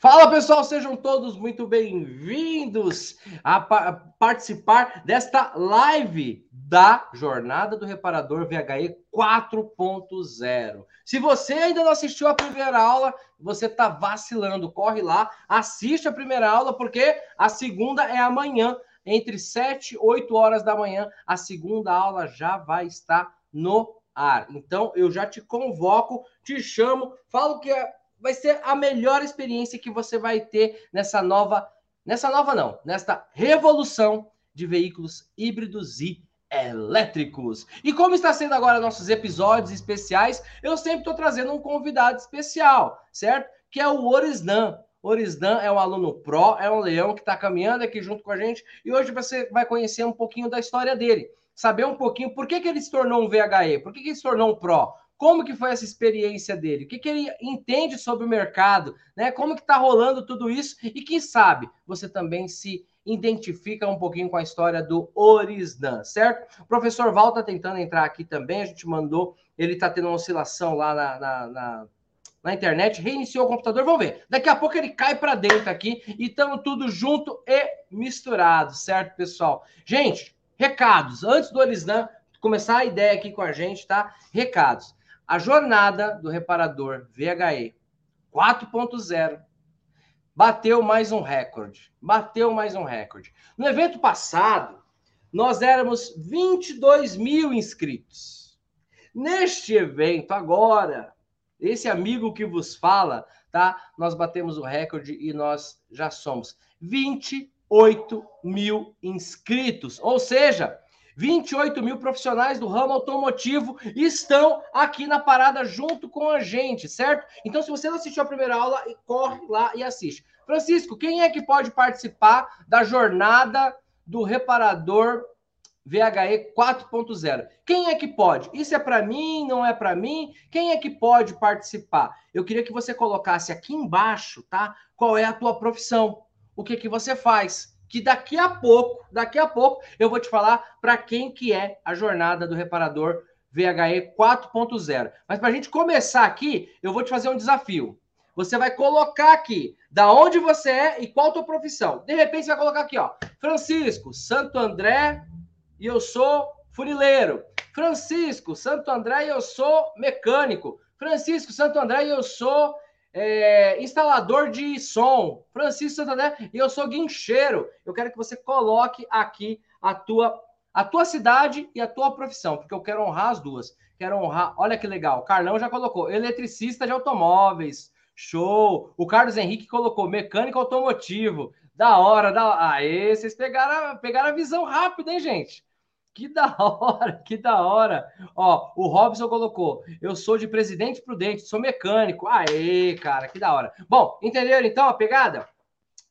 Fala pessoal, sejam todos muito bem-vindos a pa participar desta live da Jornada do Reparador VHE 4.0. Se você ainda não assistiu a primeira aula, você está vacilando. Corre lá, assiste a primeira aula, porque a segunda é amanhã, entre 7 e 8 horas da manhã. A segunda aula já vai estar no ar. Então eu já te convoco, te chamo, falo que é vai ser a melhor experiência que você vai ter nessa nova, nessa nova não, nesta revolução de veículos híbridos e elétricos. E como está sendo agora nossos episódios especiais, eu sempre estou trazendo um convidado especial, certo? Que é o Orisdan. Orisdan é um aluno pró, é um leão que está caminhando aqui junto com a gente e hoje você vai conhecer um pouquinho da história dele, saber um pouquinho por que, que ele se tornou um VHE, por que, que ele se tornou um pró, como que foi essa experiência dele? O que, que ele entende sobre o mercado? Né? Como que está rolando tudo isso? E quem sabe você também se identifica um pouquinho com a história do Orisdan, certo? O professor Val está tentando entrar aqui também, a gente mandou, ele está tendo uma oscilação lá na, na, na, na, internet, reiniciou o computador, vamos ver. Daqui a pouco ele cai para dentro aqui e estamos tudo junto e misturado, certo, pessoal? Gente, recados. Antes do Orisdan começar a ideia aqui com a gente, tá? Recados. A jornada do reparador VHE 4.0 bateu mais um recorde. Bateu mais um recorde. No evento passado, nós éramos 22 mil inscritos. Neste evento, agora, esse amigo que vos fala, tá? Nós batemos o recorde e nós já somos 28 mil inscritos. Ou seja, 28 mil profissionais do ramo automotivo estão aqui na parada junto com a gente, certo? Então, se você não assistiu a primeira aula, corre lá e assiste. Francisco, quem é que pode participar da jornada do reparador VHE 4.0? Quem é que pode? Isso é para mim, não é para mim? Quem é que pode participar? Eu queria que você colocasse aqui embaixo, tá? Qual é a tua profissão? O que que você faz? Que daqui a pouco, daqui a pouco, eu vou te falar para quem que é a jornada do reparador VHE 4.0. Mas para a gente começar aqui, eu vou te fazer um desafio. Você vai colocar aqui da onde você é e qual a tua profissão. De repente você vai colocar aqui, ó, Francisco, Santo André e eu sou funileiro. Francisco, Santo André e eu sou mecânico. Francisco, Santo André e eu sou é, instalador de som, Francisco Santander, e eu sou guincheiro. Eu quero que você coloque aqui a tua, a tua cidade e a tua profissão, porque eu quero honrar as duas. Quero honrar, olha que legal, Carlão já colocou, eletricista de automóveis, show. O Carlos Henrique colocou mecânico automotivo, da hora, da Aê, vocês pegaram, pegaram a visão rápida, hein, gente? Que da hora, que da hora. Ó, o Robson colocou: eu sou de Presidente Prudente, sou mecânico. Aê, cara, que da hora. Bom, entenderam então a pegada?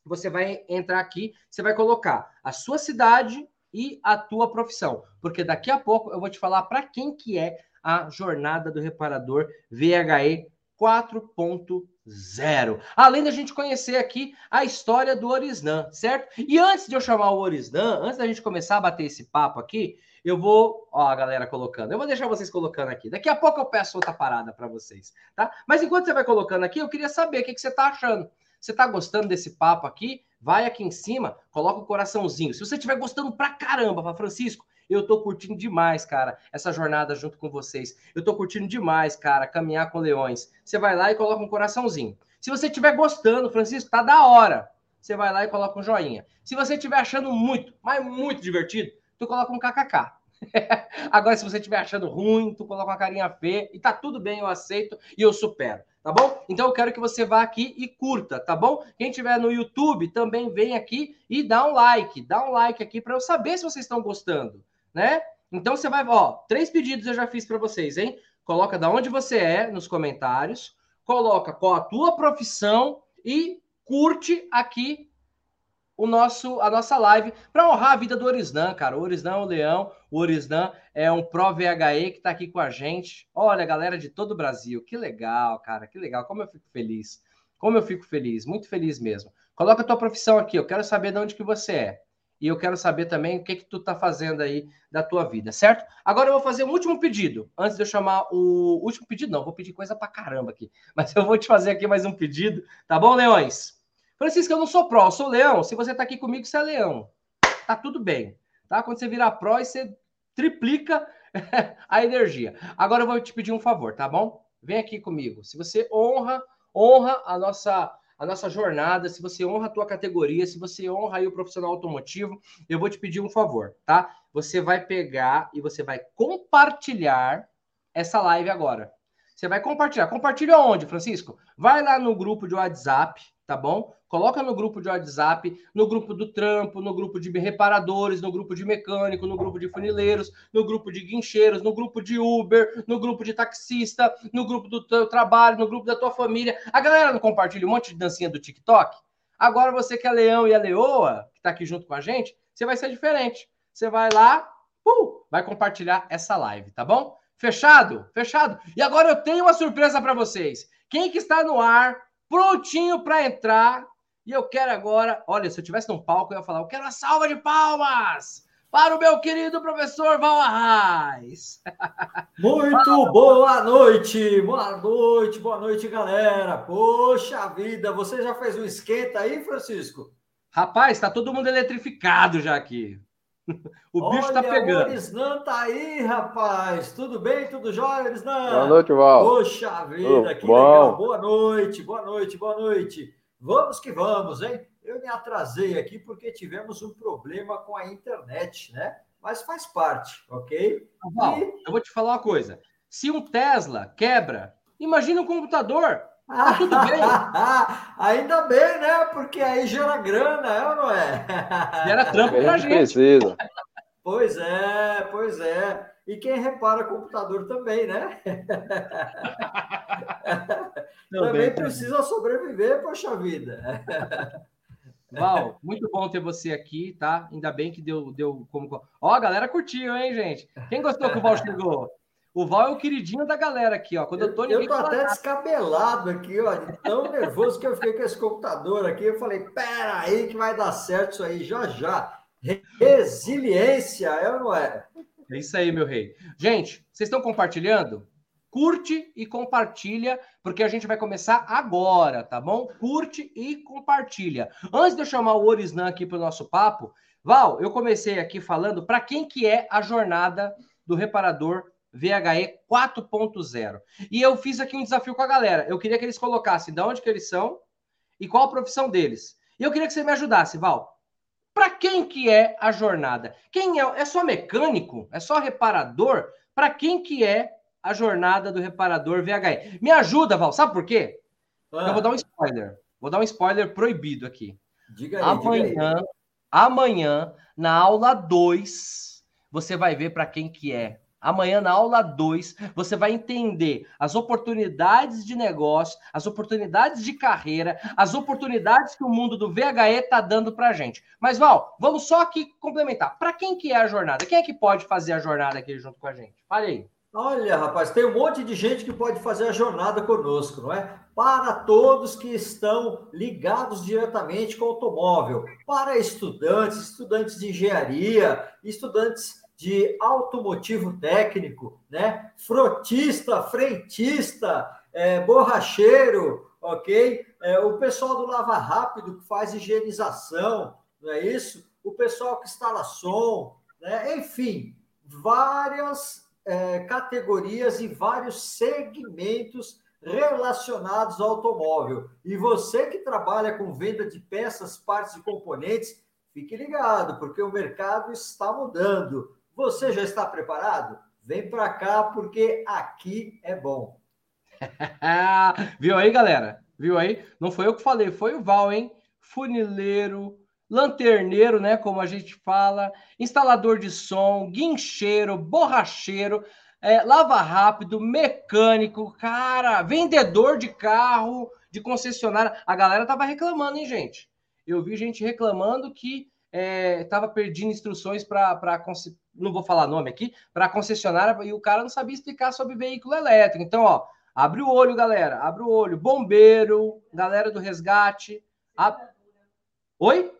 Você vai entrar aqui, você vai colocar a sua cidade e a tua profissão, porque daqui a pouco eu vou te falar para quem que é a jornada do reparador VHE 4.0. Além da gente conhecer aqui a história do Orisnan, certo? E antes de eu chamar o Orisnan, antes da gente começar a bater esse papo aqui, eu vou, ó, a galera colocando. Eu vou deixar vocês colocando aqui. Daqui a pouco eu peço outra parada para vocês, tá? Mas enquanto você vai colocando aqui, eu queria saber o que, que você tá achando. Você tá gostando desse papo aqui? Vai aqui em cima, coloca o coraçãozinho. Se você estiver gostando pra caramba, Francisco, eu tô curtindo demais, cara, essa jornada junto com vocês. Eu tô curtindo demais, cara, caminhar com leões. Você vai lá e coloca um coraçãozinho. Se você estiver gostando, Francisco, tá da hora. Você vai lá e coloca um joinha. Se você estiver achando muito, mas muito divertido, tu coloca um kkk. Agora, se você estiver achando ruim, tu coloca uma carinha feia e tá tudo bem, eu aceito e eu supero, tá bom? Então eu quero que você vá aqui e curta, tá bom? Quem estiver no YouTube também vem aqui e dá um like, dá um like aqui para eu saber se vocês estão gostando né? Então você vai, ó, três pedidos eu já fiz para vocês, hein? Coloca da onde você é nos comentários, coloca qual a tua profissão e curte aqui o nosso a nossa live para honrar a vida do Orisnan, cara. O Orisnan é o leão, o Orisnan é um Pro VHE que está aqui com a gente. Olha, galera de todo o Brasil, que legal, cara, que legal. Como eu fico feliz. Como eu fico feliz, muito feliz mesmo. Coloca a tua profissão aqui, eu quero saber de onde que você é e eu quero saber também o que que tu tá fazendo aí da tua vida, certo? Agora eu vou fazer um último pedido, antes de eu chamar o último pedido, não, vou pedir coisa pra caramba aqui, mas eu vou te fazer aqui mais um pedido, tá bom, Leões? Francisco, eu não sou pró, eu sou leão. Se você tá aqui comigo, você é leão. Tá tudo bem. Tá? Quando você virar pró, você triplica a energia. Agora eu vou te pedir um favor, tá bom? Vem aqui comigo. Se você honra, honra a nossa a nossa jornada, se você honra a tua categoria, se você honra aí o profissional automotivo, eu vou te pedir um favor, tá? Você vai pegar e você vai compartilhar essa live agora. Você vai compartilhar. Compartilha onde, Francisco? Vai lá no grupo de WhatsApp, tá bom? Coloca no grupo de WhatsApp, no grupo do trampo, no grupo de reparadores, no grupo de mecânico, no grupo de funileiros, no grupo de guincheiros, no grupo de Uber, no grupo de taxista, no grupo do teu trabalho, no grupo da tua família. A galera não compartilha um monte de dancinha do TikTok? Agora você que é leão e a leoa, que tá aqui junto com a gente, você vai ser diferente. Você vai lá, uh, vai compartilhar essa live, tá bom? Fechado? Fechado. E agora eu tenho uma surpresa para vocês. Quem que está no ar, prontinho para entrar, e eu quero agora, olha, se eu tivesse num palco, eu ia falar, eu quero uma salva de palmas para o meu querido professor Val Arraes. Muito boa noite, boa noite, boa noite, galera. Poxa vida, você já fez um esquenta aí, Francisco? Rapaz, está todo mundo eletrificado já aqui. O Olha, bicho tá pegando. O tá aí, rapaz. Tudo bem? Tudo jóia, Erisnan? Boa noite, Val. Poxa vida, que bom. legal. Boa noite, boa noite, boa noite. Vamos que vamos, hein? Eu me atrasei aqui porque tivemos um problema com a internet, né? Mas faz parte, ok? Val, e... eu vou te falar uma coisa. Se um Tesla quebra, imagina um computador. Tá tudo bem. Ainda bem, né? Porque aí gera grana, é ou não é? Gera trampo pra gente. Precisa. Pois é, pois é. E quem repara computador também, né? também precisa sobreviver, poxa vida. Val, muito bom ter você aqui, tá? Ainda bem que deu, deu como. Ó, a galera curtiu, hein, gente? Quem gostou que o Val chegou? O Val é o queridinho da galera aqui, ó. Quando eu tô Eu tô até descabelado aqui, ó, de tão nervoso que eu fiquei com esse computador aqui. Eu falei, pera aí que vai dar certo isso aí já já. Resiliência, é ou não é? É isso aí, meu rei. Gente, vocês estão compartilhando? Curte e compartilha, porque a gente vai começar agora, tá bom? Curte e compartilha. Antes de eu chamar o Orisnan aqui para o nosso papo, Val, eu comecei aqui falando para quem que é a jornada do reparador VHE 4.0. E eu fiz aqui um desafio com a galera. Eu queria que eles colocassem de onde que eles são e qual a profissão deles. E eu queria que você me ajudasse, Val. Para quem que é a jornada? Quem é? É só mecânico? É só reparador? Para quem que é a jornada do reparador VHE? Me ajuda, Val. Sabe por quê? Ah. Eu vou dar um spoiler. Vou dar um spoiler proibido aqui. Diga aí, amanhã, diga aí. amanhã, na aula 2, você vai ver para quem que é Amanhã, na aula 2, você vai entender as oportunidades de negócio, as oportunidades de carreira, as oportunidades que o mundo do VHE está dando para a gente. Mas, Val, vamos só aqui complementar. Para quem que é a jornada? Quem é que pode fazer a jornada aqui junto com a gente? Fale aí. Olha, rapaz, tem um monte de gente que pode fazer a jornada conosco, não é? Para todos que estão ligados diretamente com o automóvel, para estudantes, estudantes de engenharia, estudantes de automotivo técnico, né? Frotista, frentista, é, borracheiro, ok? É, o pessoal do Lava Rápido que faz higienização, não é isso? O pessoal que instala som, né? Enfim, várias é, categorias e vários segmentos relacionados ao automóvel. E você que trabalha com venda de peças, partes e componentes, fique ligado, porque o mercado está mudando. Você já está preparado? Vem para cá porque aqui é bom. Viu aí, galera? Viu aí? Não foi eu que falei, foi o Val, hein? Funileiro, lanterneiro, né? Como a gente fala, instalador de som, guincheiro, borracheiro, é, lava rápido, mecânico, cara, vendedor de carro, de concessionária. A galera tava reclamando, hein, gente? Eu vi gente reclamando que estava é, perdendo instruções para não vou falar nome aqui, para concessionária e o cara não sabia explicar sobre veículo elétrico. Então, ó, abre o olho, galera, abre o olho. Bombeiro, galera do resgate. A... Oi?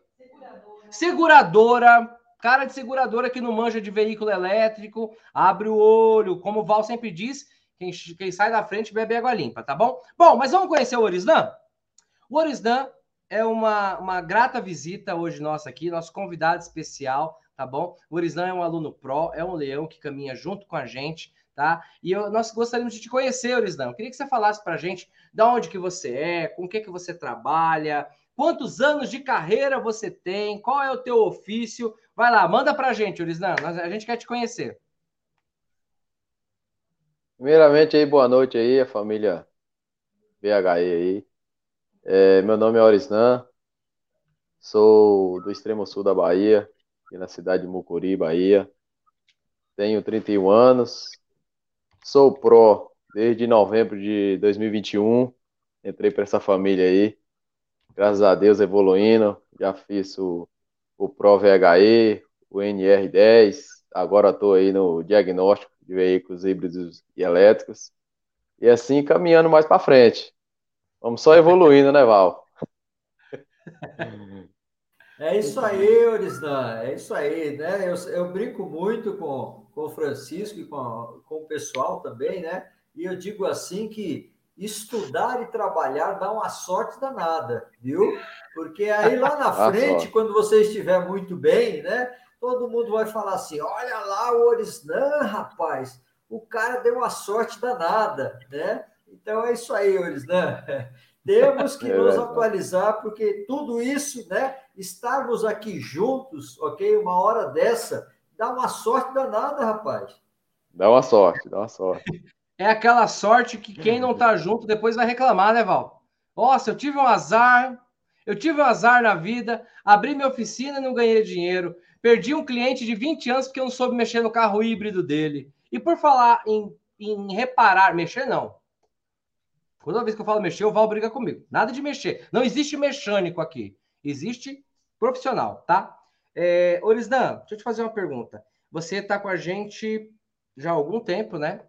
Seguradora. Cara de seguradora que não manja de veículo elétrico, abre o olho. Como o Val sempre diz, quem, quem sai da frente bebe água limpa, tá bom? Bom, mas vamos conhecer o Orisdan? O Orisdan é uma, uma grata visita hoje nossa aqui, nosso convidado especial, tá bom? O Orislan é um aluno pró, é um leão que caminha junto com a gente, tá? E eu, nós gostaríamos de te conhecer, Orislan. Eu queria que você falasse para a gente de onde que você é, com o que que você trabalha, quantos anos de carreira você tem, qual é o teu ofício. Vai lá, manda para a gente, Orislan, a gente quer te conhecer. Primeiramente aí, boa noite aí, a família BHE aí. É, meu nome é Orisnan, sou do extremo sul da Bahia, aqui na cidade de Mucuri, Bahia. Tenho 31 anos, sou pró desde novembro de 2021. Entrei para essa família aí, graças a Deus evoluindo. Já fiz o, o Pro VHE, o NR10, agora estou aí no diagnóstico de veículos híbridos e elétricos. E assim caminhando mais para frente. Vamos só evoluindo, né, Val? É isso aí, Orisdan, é isso aí, né? Eu, eu brinco muito com, com o Francisco e com, com o pessoal também, né? E eu digo assim que estudar e trabalhar dá uma sorte danada, viu? Porque aí lá na frente, quando você estiver muito bem, né? Todo mundo vai falar assim: olha lá o Orisdan, rapaz, o cara deu uma sorte danada, né? Então é isso aí, Orisdan. Temos que é nos atualizar, porque tudo isso, né? Estarmos aqui juntos, ok? Uma hora dessa, dá uma sorte danada, rapaz. Dá uma sorte, dá uma sorte. É aquela sorte que quem não tá junto depois vai reclamar, né, Val? Nossa, eu tive um azar, eu tive um azar na vida, abri minha oficina e não ganhei dinheiro. Perdi um cliente de 20 anos porque eu não soube mexer no carro híbrido dele. E por falar em, em reparar, mexer não, Toda vez que eu falo mexer, o Val briga comigo. Nada de mexer. Não existe mecânico aqui. Existe profissional, tá? É, Orisdan, deixa eu te fazer uma pergunta. Você está com a gente já há algum tempo, né?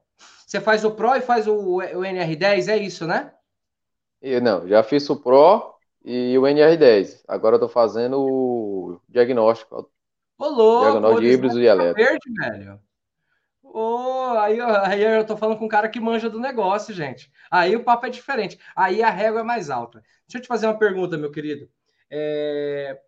Você faz o Pro e faz o, o NR10, é isso, né? Eu, não, já fiz o Pro e o NR10. Agora eu tô fazendo o diagnóstico. Ô, louco! Diagnóstico de híbridos e elétricos. Verde, velho. Oh, aí, aí eu tô falando com um cara que manja do negócio, gente. Aí o papo é diferente. Aí a régua é mais alta. Deixa eu te fazer uma pergunta, meu querido. É...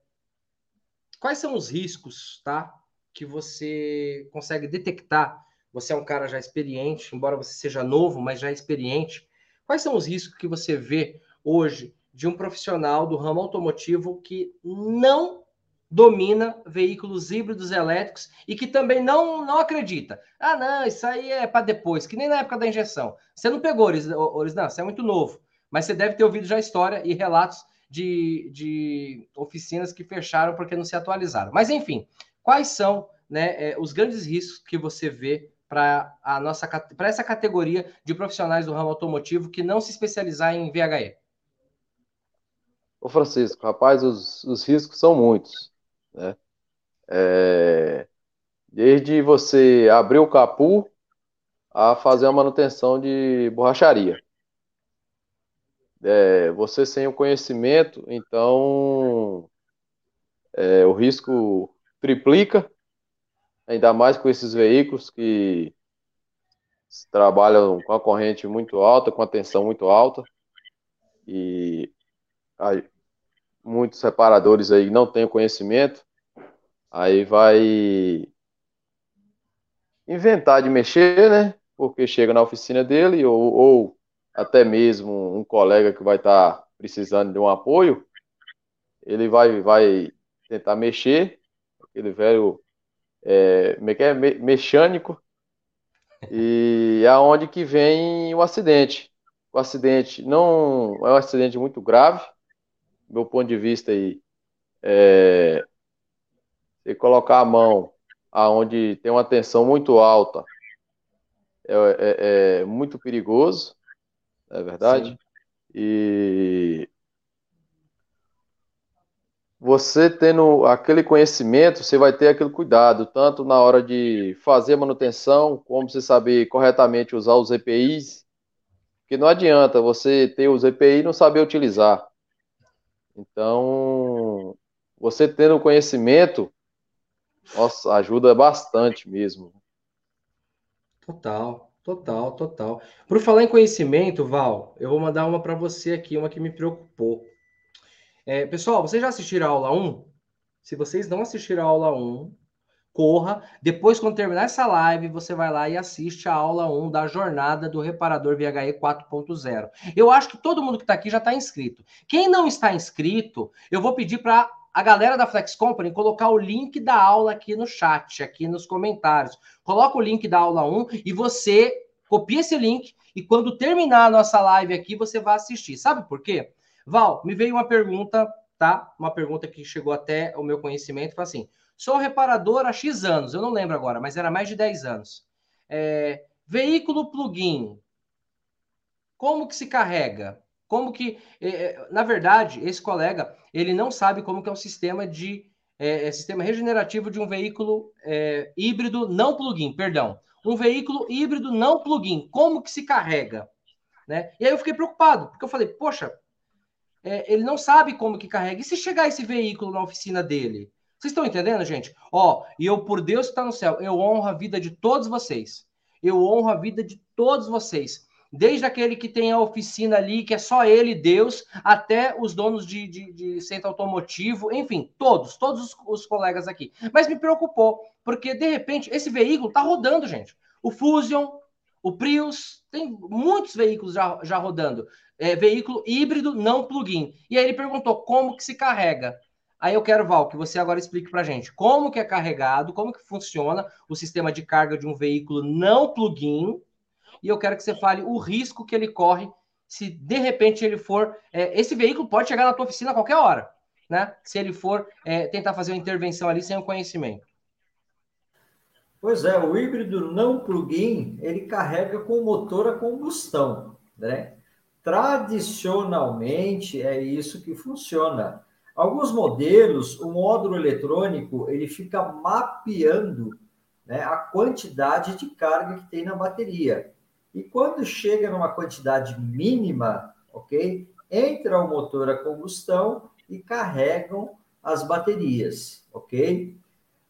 Quais são os riscos, tá? Que você consegue detectar? Você é um cara já experiente, embora você seja novo, mas já experiente. Quais são os riscos que você vê hoje de um profissional do ramo automotivo que não domina veículos híbridos elétricos e que também não, não acredita. Ah, não, isso aí é para depois, que nem na época da injeção. Você não pegou, Oris, não, você é muito novo, mas você deve ter ouvido já história e relatos de, de oficinas que fecharam porque não se atualizaram. Mas, enfim, quais são né, é, os grandes riscos que você vê para a nossa para essa categoria de profissionais do ramo automotivo que não se especializar em VHE? Ô Francisco, rapaz, os, os riscos são muitos né? É, desde você abrir o capu a fazer a manutenção de borracharia. É, você sem o conhecimento, então é, o risco triplica, ainda mais com esses veículos que trabalham com a corrente muito alta, com a tensão muito alta, e muitos reparadores aí não têm conhecimento, aí vai inventar de mexer, né? Porque chega na oficina dele, ou, ou até mesmo um colega que vai estar tá precisando de um apoio, ele vai, vai tentar mexer, aquele velho é, é, é mecânico, e é aonde que vem o acidente. O acidente não é um acidente muito grave, meu ponto de vista aí, é, você colocar a mão aonde tem uma tensão muito alta é, é, é muito perigoso, é verdade? Sim. E você tendo aquele conhecimento, você vai ter aquele cuidado, tanto na hora de fazer manutenção, como você saber corretamente usar os EPIs, porque não adianta você ter os EPI e não saber utilizar. Então, você tendo conhecimento, nossa, ajuda bastante mesmo. Total, total, total. Por falar em conhecimento, Val, eu vou mandar uma para você aqui, uma que me preocupou. É, pessoal, vocês já assistiram a aula 1? Se vocês não assistiram a aula 1, corra. Depois, quando terminar essa live, você vai lá e assiste a aula 1 da jornada do reparador VHE 4.0. Eu acho que todo mundo que está aqui já está inscrito. Quem não está inscrito, eu vou pedir para a galera da Flex Company colocar o link da aula aqui no chat, aqui nos comentários. Coloca o link da aula 1 e você copia esse link e quando terminar a nossa live aqui, você vai assistir. Sabe por quê? Val, me veio uma pergunta, tá? Uma pergunta que chegou até o meu conhecimento, foi assim: Sou reparador há X anos, eu não lembro agora, mas era mais de 10 anos. É, veículo plug-in. Como que se carrega? Como que, é, é, na verdade, esse colega, ele não sabe como que é o sistema de é, é sistema regenerativo de um veículo é, híbrido não plug-in, perdão. Um veículo híbrido não plug-in, como que se carrega? Né? E aí eu fiquei preocupado, porque eu falei, poxa, é, ele não sabe como que carrega. E se chegar esse veículo na oficina dele? Vocês estão entendendo, gente? Ó, e eu, por Deus que está no céu, eu honro a vida de todos vocês. Eu honro a vida de todos vocês. Desde aquele que tem a oficina ali, que é só ele, Deus, até os donos de, de, de centro automotivo, enfim, todos, todos os, os, colegas aqui. Mas me preocupou, porque de repente esse veículo está rodando, gente. O Fusion, o Prius, tem muitos veículos já, já rodando. É, veículo híbrido, não plug-in. E aí ele perguntou como que se carrega. Aí eu quero, Val, que você agora explique para gente como que é carregado, como que funciona o sistema de carga de um veículo não plug-in, e eu quero que você fale o risco que ele corre se de repente ele for. É, esse veículo pode chegar na tua oficina a qualquer hora, né? Se ele for é, tentar fazer uma intervenção ali sem o conhecimento. Pois é, o híbrido não plug-in ele carrega com motor a combustão, né? Tradicionalmente é isso que funciona. Alguns modelos, o módulo eletrônico, ele fica mapeando né, a quantidade de carga que tem na bateria. E quando chega numa quantidade mínima, ok? Entra o motor a combustão e carregam as baterias, ok?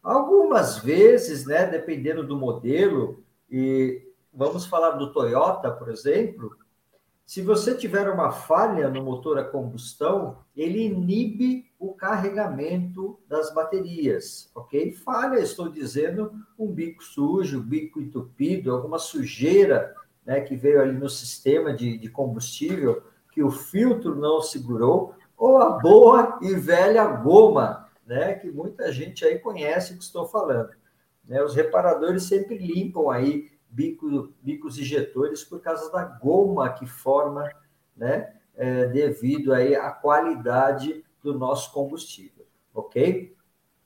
Algumas vezes, né, dependendo do modelo, e vamos falar do Toyota, por exemplo, se você tiver uma falha no motor a combustão, ele inibe o carregamento das baterias, ok? Falha, estou dizendo, um bico sujo, bico entupido, alguma sujeira né, que veio ali no sistema de, de combustível, que o filtro não segurou, ou a boa e velha goma, né, que muita gente aí conhece o que estou falando. Né? Os reparadores sempre limpam aí bico, bicos injetores por causa da goma que forma, né? É, devido aí à qualidade do nosso combustível, ok?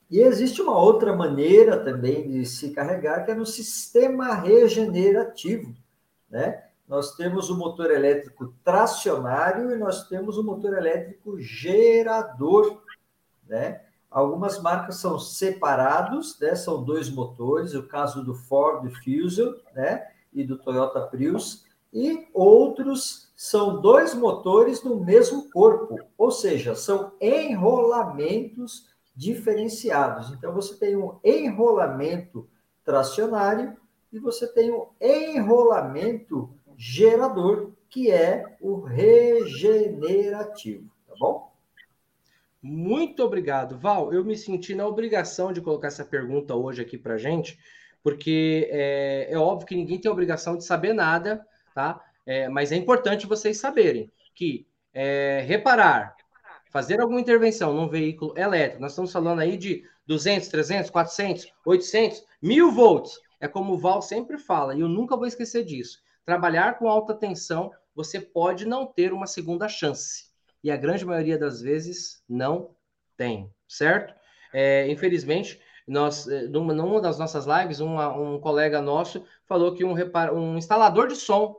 E existe uma outra maneira também de se carregar, que é no sistema regenerativo, né? Nós temos o motor elétrico tracionário e nós temos o motor elétrico gerador, né? Algumas marcas são separados, né? São dois motores, o caso do Ford Fusion, né? E do Toyota Prius, e outros são dois motores no mesmo corpo, ou seja, são enrolamentos diferenciados. Então você tem um enrolamento tracionário e você tem um enrolamento gerador, que é o regenerativo, tá bom? Muito obrigado, Val. Eu me senti na obrigação de colocar essa pergunta hoje aqui para gente, porque é, é, óbvio que ninguém tem obrigação de saber nada, tá? É, mas é importante vocês saberem que é, reparar, fazer alguma intervenção num veículo elétrico, nós estamos falando aí de 200, 300, 400, 800, mil volts. É como o Val sempre fala, e eu nunca vou esquecer disso. Trabalhar com alta tensão, você pode não ter uma segunda chance e a grande maioria das vezes não tem, certo? É, infelizmente, nós, é, numa, numa, das nossas lives, uma, um colega nosso falou que um, repar, um instalador de som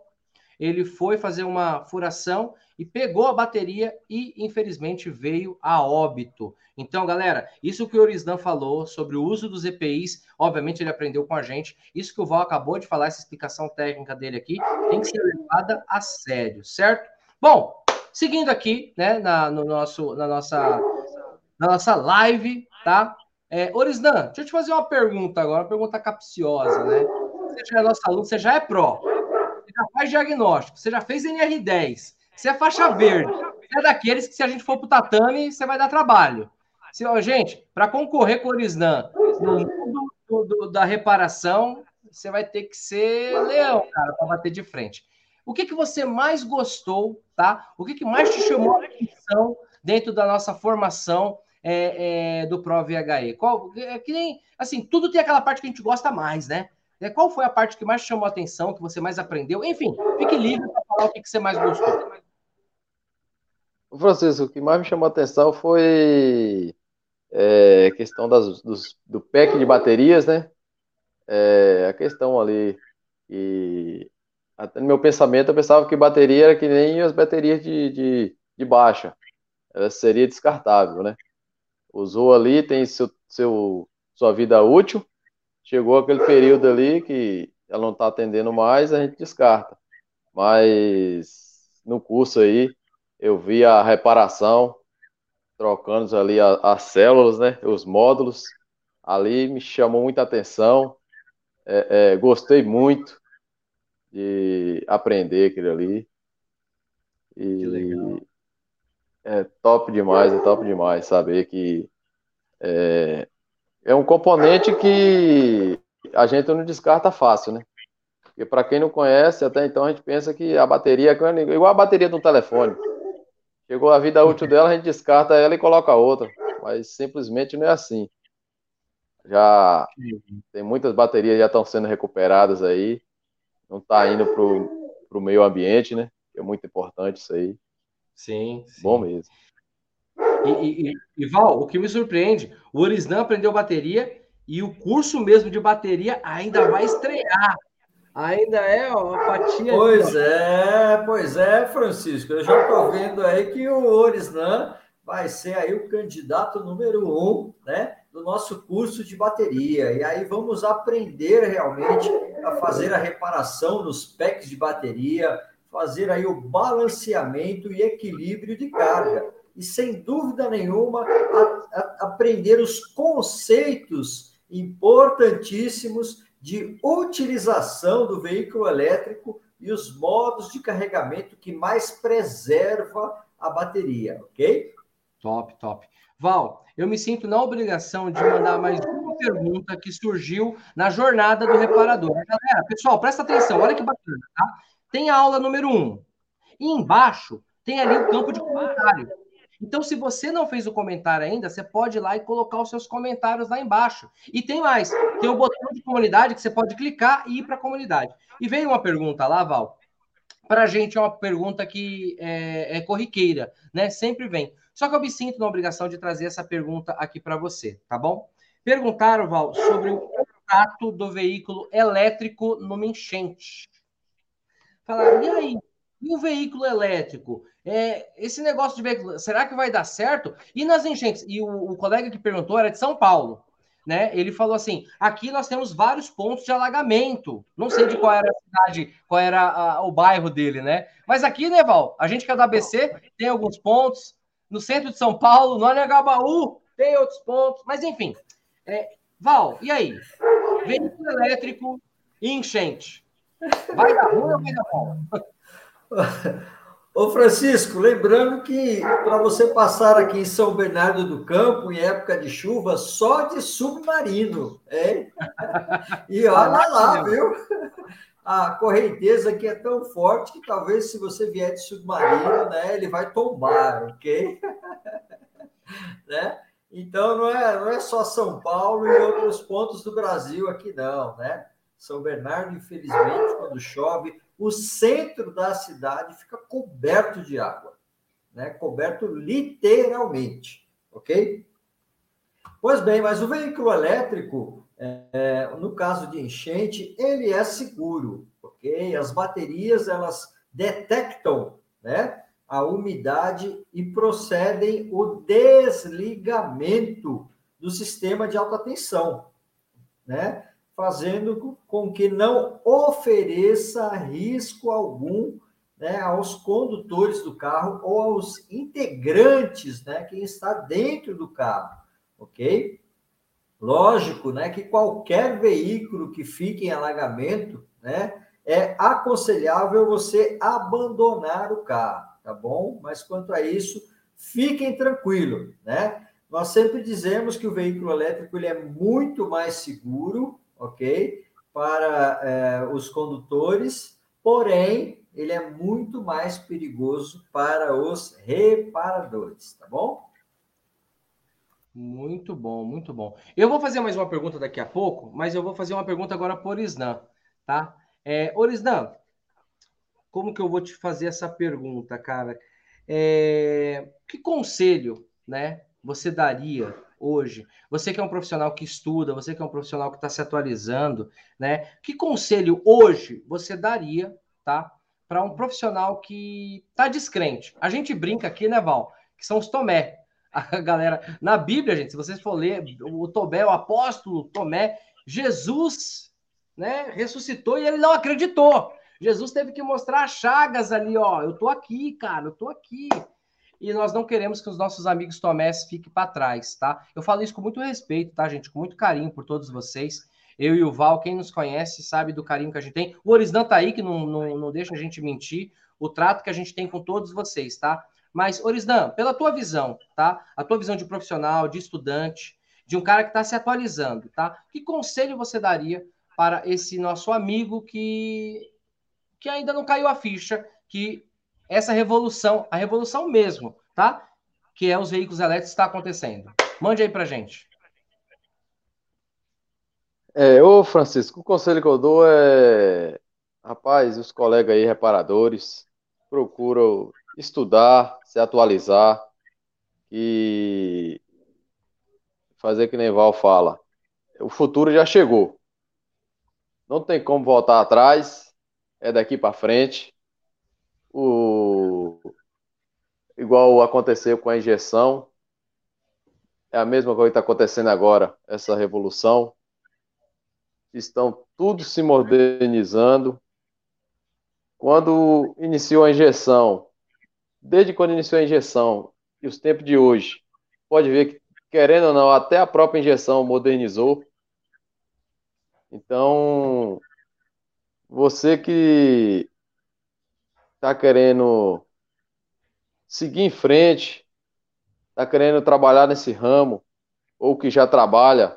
ele foi fazer uma furação e pegou a bateria e, infelizmente, veio a óbito. Então, galera, isso que o Orisdan falou sobre o uso dos EPIs, obviamente ele aprendeu com a gente. Isso que o Val acabou de falar, essa explicação técnica dele aqui, tem que ser levada a sério, certo? Bom, Seguindo aqui, né, na, no nosso, na, nossa, na nossa live, tá? É, Orisdan, deixa eu te fazer uma pergunta agora, uma pergunta capciosa, né? Você já é nosso aluno, você já é pró, você já faz diagnóstico, você já fez NR10, você é faixa verde. é daqueles que, se a gente for pro tatame, você vai dar trabalho. Se, ó, gente, para concorrer com o Orisnan no mundo do, do, da reparação, você vai ter que ser leão, cara, para bater de frente. O que, que você mais gostou, tá? O que, que mais te chamou a atenção dentro da nossa formação é, é, do Pro VHE? Qual, é, que nem, assim, tudo tem aquela parte que a gente gosta mais, né? É, qual foi a parte que mais chamou a atenção, que você mais aprendeu? Enfim, fique livre para falar o que, que você mais gostou. Francisco, o que mais me chamou a atenção foi é, a questão das, dos, do pack de baterias, né? É, a questão ali e até no meu pensamento eu pensava que bateria era que nem as baterias de, de, de baixa, ela seria descartável, né? Usou ali, tem seu, seu, sua vida útil, chegou aquele período ali que ela não está atendendo mais, a gente descarta. Mas no curso aí eu vi a reparação, trocando ali as células, né? Os módulos, ali me chamou muita atenção, é, é, gostei muito de aprender aquilo ali. E é top demais, é top demais saber que é, é um componente que a gente não descarta fácil, né? Porque para quem não conhece, até então a gente pensa que a bateria é igual a bateria de um telefone. Chegou a vida útil dela, a gente descarta ela e coloca outra. Mas simplesmente não é assim. Já tem muitas baterias que já estão sendo recuperadas aí. Não está indo para o meio ambiente, né? Que é muito importante isso aí. Sim. sim. Bom mesmo. E, e, e, Val, o que me surpreende, o Orisnan aprendeu bateria e o curso mesmo de bateria ainda vai estrear. Ainda é ó, a fatia. Pois é, pois é, Francisco. Eu já estou vendo aí que o Orisnan vai ser aí o candidato número um, né, do nosso curso de bateria. E aí vamos aprender realmente a fazer a reparação nos packs de bateria, fazer aí o balanceamento e equilíbrio de carga e, sem dúvida nenhuma, a, a, aprender os conceitos importantíssimos de utilização do veículo elétrico e os modos de carregamento que mais preserva a bateria, ok? Top, top. Val, eu me sinto na obrigação de mandar mais uma pergunta que surgiu na jornada do reparador. Galera, pessoal, presta atenção, olha que bacana, tá? Tem a aula número um. E embaixo tem ali o campo de comentário. Então, se você não fez o comentário ainda, você pode ir lá e colocar os seus comentários lá embaixo. E tem mais, tem o botão de comunidade que você pode clicar e ir para a comunidade. E veio uma pergunta lá, Val. Para a gente é uma pergunta que é, é corriqueira, né? Sempre vem. Só que eu me sinto na obrigação de trazer essa pergunta aqui para você, tá bom? Perguntaram, Val, sobre o contato do veículo elétrico numa enchente. Falaram, e aí? E o veículo elétrico? É, esse negócio de veículo, será que vai dar certo? E nas enchentes? E o, o colega que perguntou era de São Paulo. Né? Ele falou assim: aqui nós temos vários pontos de alagamento. Não sei de qual era a cidade, qual era a, o bairro dele, né? Mas aqui, né, Val? A gente que é da ABC tem alguns pontos. No centro de São Paulo, no Anhangabaú, tem outros pontos. Mas enfim. É, Val, e aí? Veículo elétrico e enchente. Vai dar ruim ou vai dar bom? Ô Francisco, lembrando que para você passar aqui em São Bernardo do Campo, em época de chuva, só de submarino, é? E olha lá, viu? A correnteza aqui é tão forte que talvez se você vier de submarino, né, ele vai tombar, ok? né? Então não é, não é só São Paulo e outros pontos do Brasil aqui, não, né? São Bernardo, infelizmente, quando chove, o centro da cidade fica coberto de água, né? Coberto literalmente, ok? Pois bem, mas o veículo elétrico, é, no caso de enchente, ele é seguro, ok? As baterias elas detectam, né? A umidade e procedem o desligamento do sistema de alta tensão, né? fazendo com que não ofereça risco algum né, aos condutores do carro ou aos integrantes, né, quem está dentro do carro, ok? Lógico, né, que qualquer veículo que fique em alagamento, né, é aconselhável você abandonar o carro, tá bom? Mas quanto a isso, fiquem tranquilos, né? Nós sempre dizemos que o veículo elétrico ele é muito mais seguro, ok? Para é, os condutores, porém, ele é muito mais perigoso para os reparadores, tá bom? Muito bom, muito bom. Eu vou fazer mais uma pergunta daqui a pouco, mas eu vou fazer uma pergunta agora para Orisnan, tá? É, Orisnan, como que eu vou te fazer essa pergunta, cara? É, que conselho, né, você daria hoje? Você que é um profissional que estuda, você que é um profissional que está se atualizando, né? Que conselho hoje você daria, tá? Para um profissional que está descrente. A gente brinca aqui, né, Val? Que são os Tomé. A galera, na Bíblia, gente, se vocês for ler, o Tomé, o apóstolo Tomé, Jesus, né, ressuscitou e ele não acreditou. Jesus teve que mostrar chagas ali, ó. Eu tô aqui, cara, eu tô aqui e nós não queremos que os nossos amigos Tomés fiquem para trás, tá? Eu falo isso com muito respeito, tá, gente? Com muito carinho por todos vocês. Eu e o Val, quem nos conhece, sabe do carinho que a gente tem. O Orisdan tá aí, que não, não, não deixa a gente mentir. O trato que a gente tem com todos vocês, tá? Mas, Orisdan, pela tua visão, tá? A tua visão de profissional, de estudante, de um cara que está se atualizando, tá? Que conselho você daria para esse nosso amigo que, que ainda não caiu a ficha, que essa revolução, a revolução mesmo, tá? Que é os veículos elétricos está acontecendo. Mande aí para gente. É, ô Francisco, o conselho que eu dou é, rapaz, os colegas aí reparadores procuram estudar, se atualizar e fazer que nem Val fala. O futuro já chegou. Não tem como voltar atrás, é daqui para frente o igual aconteceu com a injeção, é a mesma coisa que está acontecendo agora, essa revolução. Estão tudo se modernizando. Quando iniciou a injeção, desde quando iniciou a injeção e os tempos de hoje, pode ver que, querendo ou não, até a própria injeção modernizou. Então, você que está querendo seguir em frente, está querendo trabalhar nesse ramo, ou que já trabalha,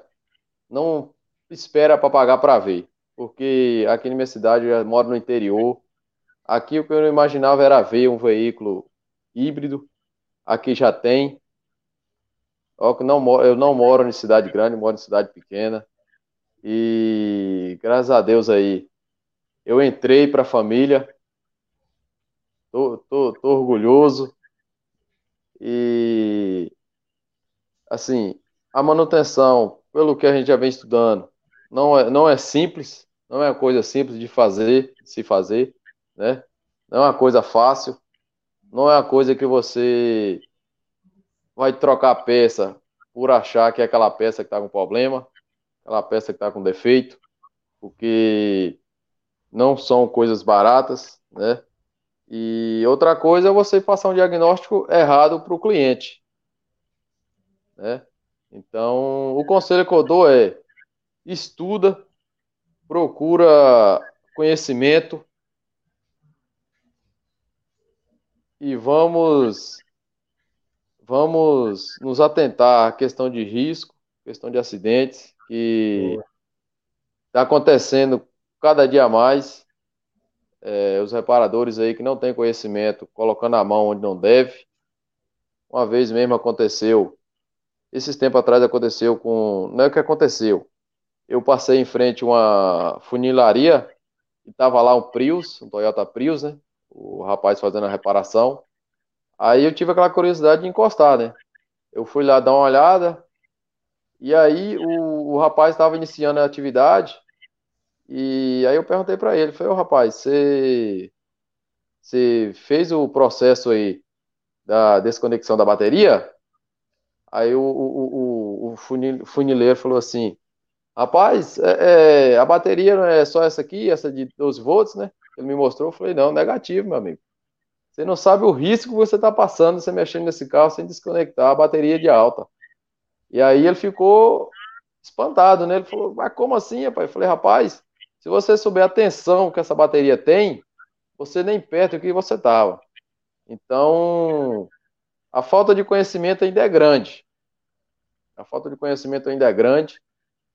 não espera para pagar para ver. Porque aqui na minha cidade, eu moro no interior, aqui o que eu não imaginava era ver um veículo híbrido, aqui já tem. Eu não, moro em cidade grande, moro em cidade pequena. E graças a Deus aí, eu entrei para a família, Tô, tô, tô orgulhoso. E, assim, a manutenção, pelo que a gente já vem estudando, não é, não é simples, não é uma coisa simples de fazer, de se fazer, né? Não é uma coisa fácil, não é uma coisa que você vai trocar peça por achar que é aquela peça que está com problema, aquela peça que está com defeito, porque não são coisas baratas, né? E outra coisa é você passar um diagnóstico errado para o cliente. Né? Então, o conselho que eu dou é estuda, procura conhecimento e vamos vamos nos atentar à questão de risco, questão de acidentes que está acontecendo cada dia mais é, os reparadores aí que não têm conhecimento, colocando a mão onde não deve. Uma vez mesmo aconteceu, esses tempos atrás aconteceu com. Não é o que aconteceu. Eu passei em frente a uma funilaria e tava lá um Prius, um Toyota Prius, né? O rapaz fazendo a reparação. Aí eu tive aquela curiosidade de encostar, né? Eu fui lá dar uma olhada, e aí o, o rapaz estava iniciando a atividade, e aí eu perguntei para ele, falei, ô rapaz, você, você fez o processo aí da desconexão da bateria? Aí o, o, o, o funileiro falou assim, rapaz, é, é, a bateria não é só essa aqui, essa de 12 volts, né? Ele me mostrou, eu falei, não, negativo, meu amigo. Você não sabe o risco que você está passando você mexendo nesse carro sem desconectar a bateria de alta. E aí ele ficou espantado, né? Ele falou, mas como assim, rapaz? Eu falei, rapaz, se você souber a tensão que essa bateria tem, você nem perto do que você estava. Então, a falta de conhecimento ainda é grande. A falta de conhecimento ainda é grande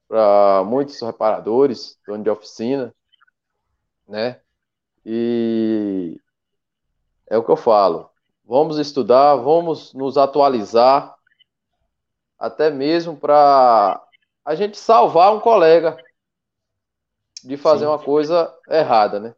para muitos reparadores, dono de oficina, né? E é o que eu falo. Vamos estudar, vamos nos atualizar, até mesmo para a gente salvar um colega de fazer Sim. uma coisa errada, né?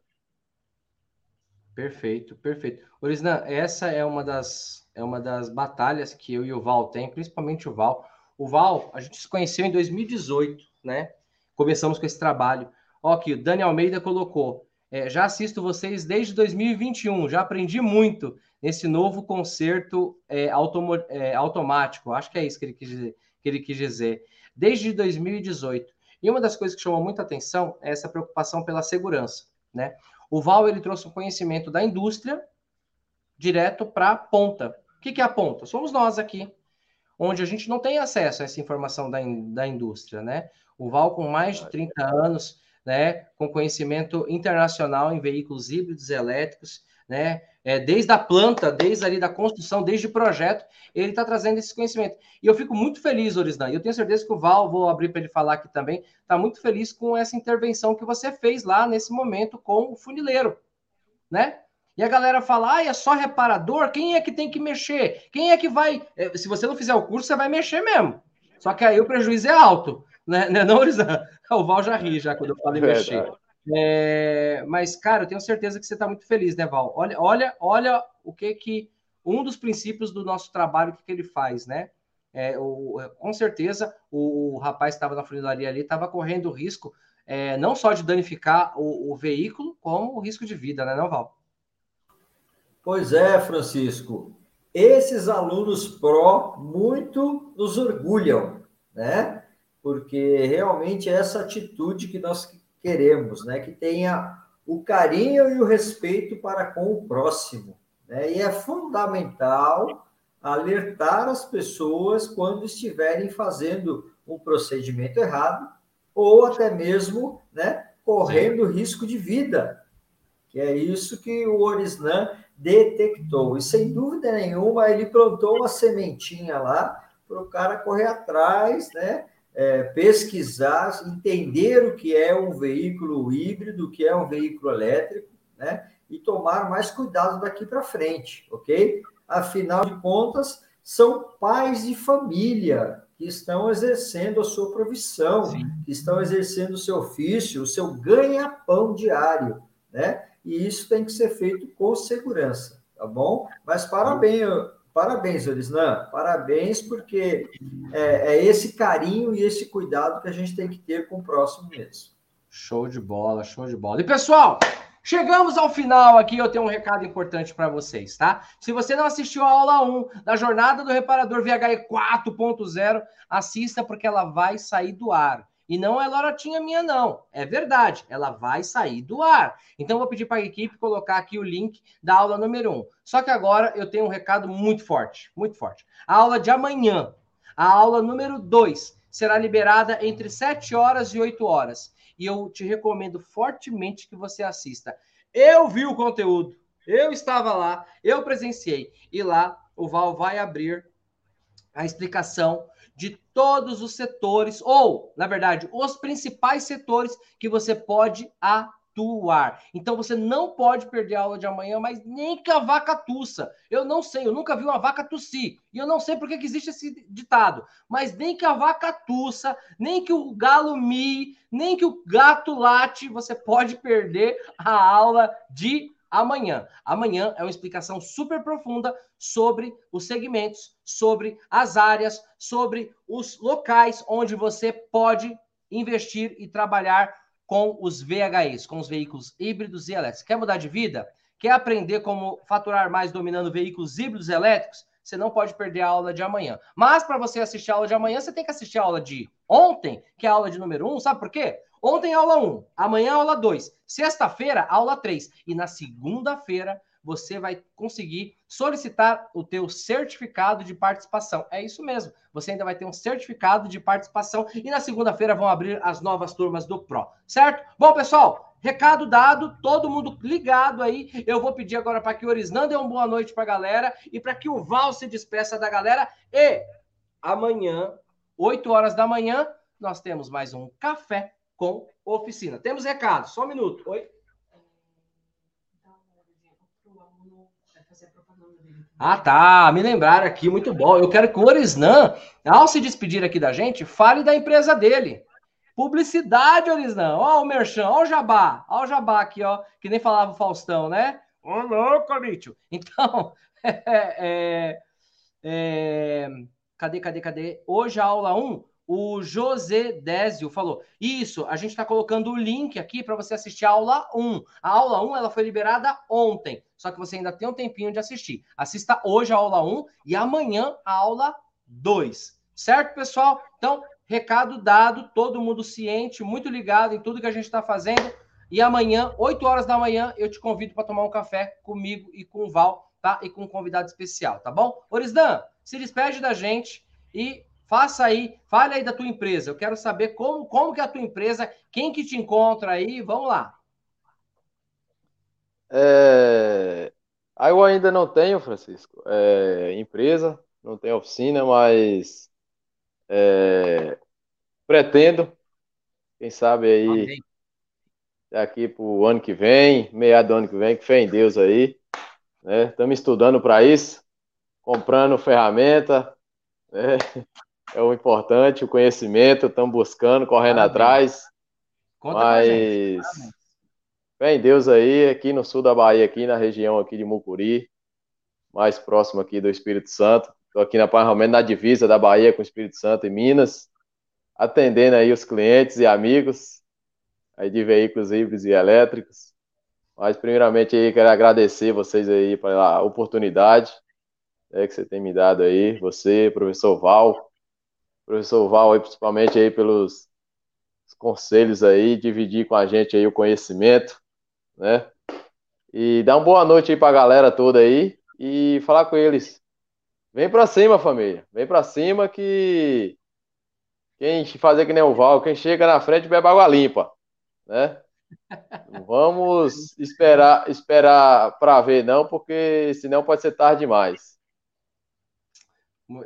Perfeito, perfeito. Orisna, essa é uma das é uma das batalhas que eu e o Val tem, principalmente o Val. O Val, a gente se conheceu em 2018, né? Começamos com esse trabalho. Ó, aqui, o Dani Almeida colocou. É, já assisto vocês desde 2021, já aprendi muito nesse novo concerto é, automo, é, automático. Acho que é isso que ele, quis dizer, que ele quis dizer. Desde 2018. E uma das coisas que chamou muita atenção é essa preocupação pela segurança, né? O Val ele trouxe um conhecimento da indústria direto para a ponta. O que, que é a ponta? Somos nós aqui, onde a gente não tem acesso a essa informação da, in, da indústria, né? O Val, com mais de 30 anos, né, com conhecimento internacional em veículos híbridos elétricos, né? É, desde a planta, desde ali da construção, desde o projeto, ele está trazendo esse conhecimento. E eu fico muito feliz, Orisdan, e eu tenho certeza que o Val, vou abrir para ele falar aqui também, está muito feliz com essa intervenção que você fez lá nesse momento com o funileiro, né? E a galera fala, ah, é só reparador, quem é que tem que mexer? Quem é que vai... É, se você não fizer o curso, você vai mexer mesmo. Só que aí o prejuízo é alto, né? Não, Orisdan? O Val já ri já quando eu falo em mexer. É, mas, cara, eu tenho certeza que você está muito feliz, né, Val? Olha, olha, olha o que que um dos princípios do nosso trabalho que, que ele faz, né? É, o, com certeza o, o rapaz que estava na funilaria ali estava correndo o risco é, não só de danificar o, o, veículo, como o risco de vida, né, não, Val? Pois é, Francisco. Esses alunos pró muito nos orgulham, né? Porque realmente é essa atitude que nós queremos, né? Que tenha o carinho e o respeito para com o próximo. Né? E é fundamental alertar as pessoas quando estiverem fazendo um procedimento errado ou até mesmo né, correndo Sim. risco de vida. Que é isso que o Orisnan detectou. E sem dúvida nenhuma, ele plantou uma sementinha lá para o cara correr atrás, né? É, pesquisar, entender o que é um veículo híbrido, o que é um veículo elétrico, né? E tomar mais cuidado daqui para frente, ok? Afinal de contas, são pais de família que estão exercendo a sua profissão, Sim. que estão exercendo o seu ofício, o seu ganha-pão diário, né? E isso tem que ser feito com segurança, tá bom? Mas parabéns, Parabéns, Orisnan, parabéns, porque é, é, esse carinho e esse cuidado que a gente tem que ter com o próximo mesmo. Show de bola, show de bola. E pessoal, chegamos ao final aqui. Eu tenho um recado importante para vocês, tá? Se você não assistiu a aula 1 da jornada do reparador VHE 4.0, assista porque ela vai sair do ar. E não é lorotinha minha, não. É verdade. Ela vai sair do ar. Então, vou pedir para a equipe colocar aqui o link da aula número 1. Só que agora eu tenho um recado muito forte. Muito forte. A aula de amanhã, a aula número 2, será liberada entre 7 horas e 8 horas. E eu te recomendo fortemente que você assista. Eu vi o conteúdo. Eu estava lá. Eu presenciei. E lá o Val vai abrir a explicação de todos os setores, ou, na verdade, os principais setores que você pode atuar. Então você não pode perder a aula de amanhã, mas nem que a vaca tussa. Eu não sei, eu nunca vi uma vaca tossir. E eu não sei porque que existe esse ditado. Mas nem que a vaca tussa, nem que o galo mie, nem que o gato late, você pode perder a aula de amanhã. Amanhã é uma explicação super profunda sobre os segmentos, sobre as áreas, sobre os locais onde você pode investir e trabalhar com os VHIs, com os veículos híbridos e elétricos. Quer mudar de vida? Quer aprender como faturar mais dominando veículos híbridos e elétricos? Você não pode perder a aula de amanhã. Mas para você assistir a aula de amanhã, você tem que assistir a aula de ontem, que é a aula de número 1, um, sabe por quê? Ontem, aula 1. Amanhã, aula 2. Sexta-feira, aula 3. E na segunda-feira, você vai conseguir solicitar o teu certificado de participação. É isso mesmo. Você ainda vai ter um certificado de participação e na segunda-feira vão abrir as novas turmas do Pro, certo? Bom, pessoal, recado dado, todo mundo ligado aí. Eu vou pedir agora para que o Orisnan dê uma boa noite para a galera e para que o Val se despeça da galera. E amanhã, 8 horas da manhã, nós temos mais um café com oficina. Temos recado, só um minuto. Oi? Ah, tá. Me lembraram aqui, muito bom. Eu quero que o Orisnan, ao se despedir aqui da gente, fale da empresa dele. Publicidade, Orisnan. Ó, o Merchan, ó o Jabá. Ó o Jabá aqui, ó. Que nem falava o Faustão, né? Ô, louco, Lítio. Então, é, é, é, cadê, cadê, cadê? Hoje a aula 1 o José Désio falou: Isso, a gente está colocando o link aqui para você assistir a aula 1. A aula 1 ela foi liberada ontem, só que você ainda tem um tempinho de assistir. Assista hoje a aula 1 e amanhã a aula 2. Certo, pessoal? Então, recado dado, todo mundo ciente, muito ligado em tudo que a gente está fazendo. E amanhã, 8 horas da manhã, eu te convido para tomar um café comigo e com o Val, tá? E com um convidado especial, tá bom? Orisdan, se despede da gente e Faça aí, fale aí da tua empresa. Eu quero saber como, como que é a tua empresa, quem que te encontra aí, vamos lá. É... Eu ainda não tenho, Francisco, é... empresa, não tenho oficina, mas é... pretendo, quem sabe aí, okay. daqui para o ano que vem, meado do ano que vem, que fé em Deus aí, né? Estamos estudando para isso, comprando ferramenta, né? É o importante, o conhecimento, estamos buscando, correndo atrás. Conta mas vem Deus aí, aqui no sul da Bahia, aqui na região aqui de Mucuri, mais próximo aqui do Espírito Santo. Estou aqui na realmente na divisa da Bahia com o Espírito Santo e Minas, atendendo aí os clientes e amigos aí de veículos híbridos e elétricos. Mas primeiramente aí quero agradecer vocês aí pela oportunidade né, que você tem me dado aí, você, professor Val, professor Val, aí, principalmente aí pelos conselhos aí, dividir com a gente aí o conhecimento, né? E dar uma boa noite aí para a galera toda aí e falar com eles. Vem para cima, família. Vem para cima que quem fazer que nem o Val, quem chega na frente bebe água limpa, né? Vamos esperar esperar para ver não, porque senão pode ser tarde demais.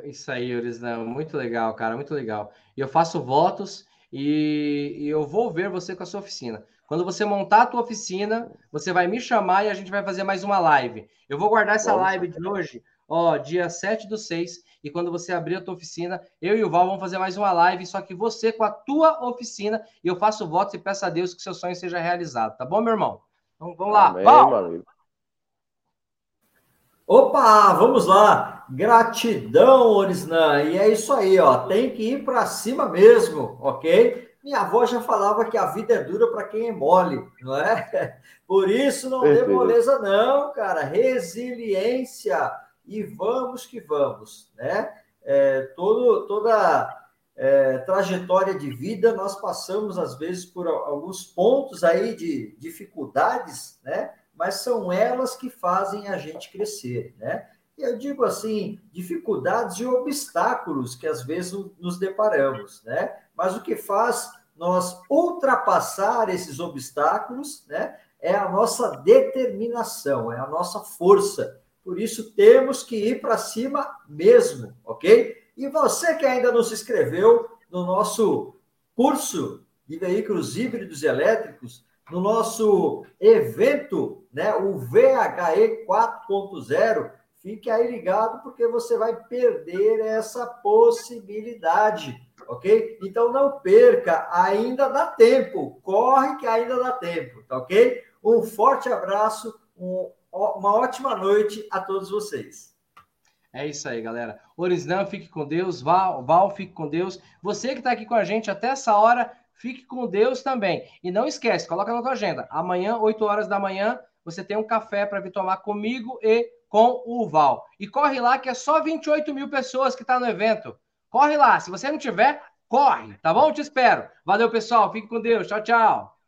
Isso aí, Eurisnan, muito legal, cara, muito legal. E eu faço votos e, e, eu vou ver você com a sua oficina. Quando você montar a tua oficina, você vai me chamar e a gente vai fazer mais uma live. Eu vou guardar essa live de hoje, ó, dia 7 do 6, e quando você abrir a tua oficina, eu e o Val vamos fazer mais uma live, só que você com a tua oficina, e eu faço votos e peço a Deus que seu sonho seja realizado, tá bom, meu irmão? Então, vamos lá, Amém, Val! Opa, vamos lá. Gratidão, Orisnan. E é isso aí, ó. Tem que ir para cima mesmo, ok? Minha avó já falava que a vida é dura para quem é mole, não é? Por isso não dê moleza, não, cara. Resiliência. E vamos que vamos, né? É, todo, toda é, trajetória de vida, nós passamos, às vezes, por alguns pontos aí de dificuldades, né? Mas são elas que fazem a gente crescer, né? Eu digo assim, dificuldades e obstáculos que às vezes nos deparamos, né? Mas o que faz nós ultrapassar esses obstáculos, né? É a nossa determinação, é a nossa força. Por isso temos que ir para cima mesmo, ok? E você que ainda não se inscreveu no nosso curso de veículos híbridos e elétricos, no nosso evento, né, o VHE 4.0. Fique aí ligado, porque você vai perder essa possibilidade, ok? Então não perca, ainda dá tempo, corre que ainda dá tempo, tá ok? Um forte abraço, um, uma ótima noite a todos vocês. É isso aí, galera. Orisnan, fique com Deus. Val, Val, fique com Deus. Você que está aqui com a gente até essa hora, Fique com Deus também. E não esquece, coloca na tua agenda. Amanhã, 8 horas da manhã, você tem um café para vir tomar comigo e com o Val. E corre lá que é só 28 mil pessoas que tá no evento. Corre lá. Se você não tiver, corre, tá bom? Te espero. Valeu, pessoal. Fique com Deus. Tchau, tchau.